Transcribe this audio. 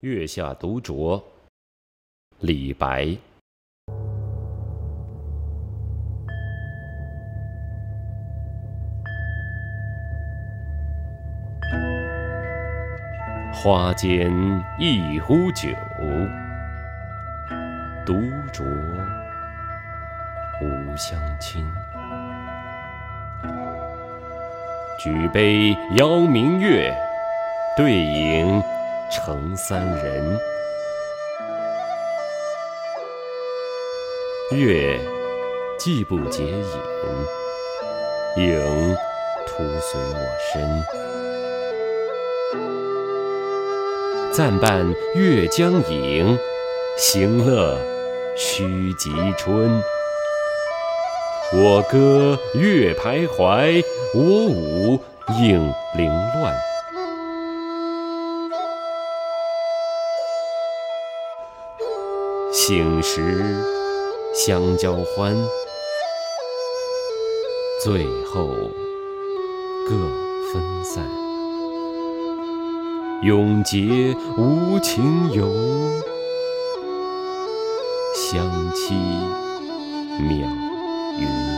月下独酌，李白。花间一壶酒，独酌无相亲。举杯邀明月，对影成三人。月既不解饮，影徒随我身。暂伴月将影，行乐须及春。我歌月徘徊，我舞影零乱。醒时相交欢，醉后各分散。永结无情游，相期邈云。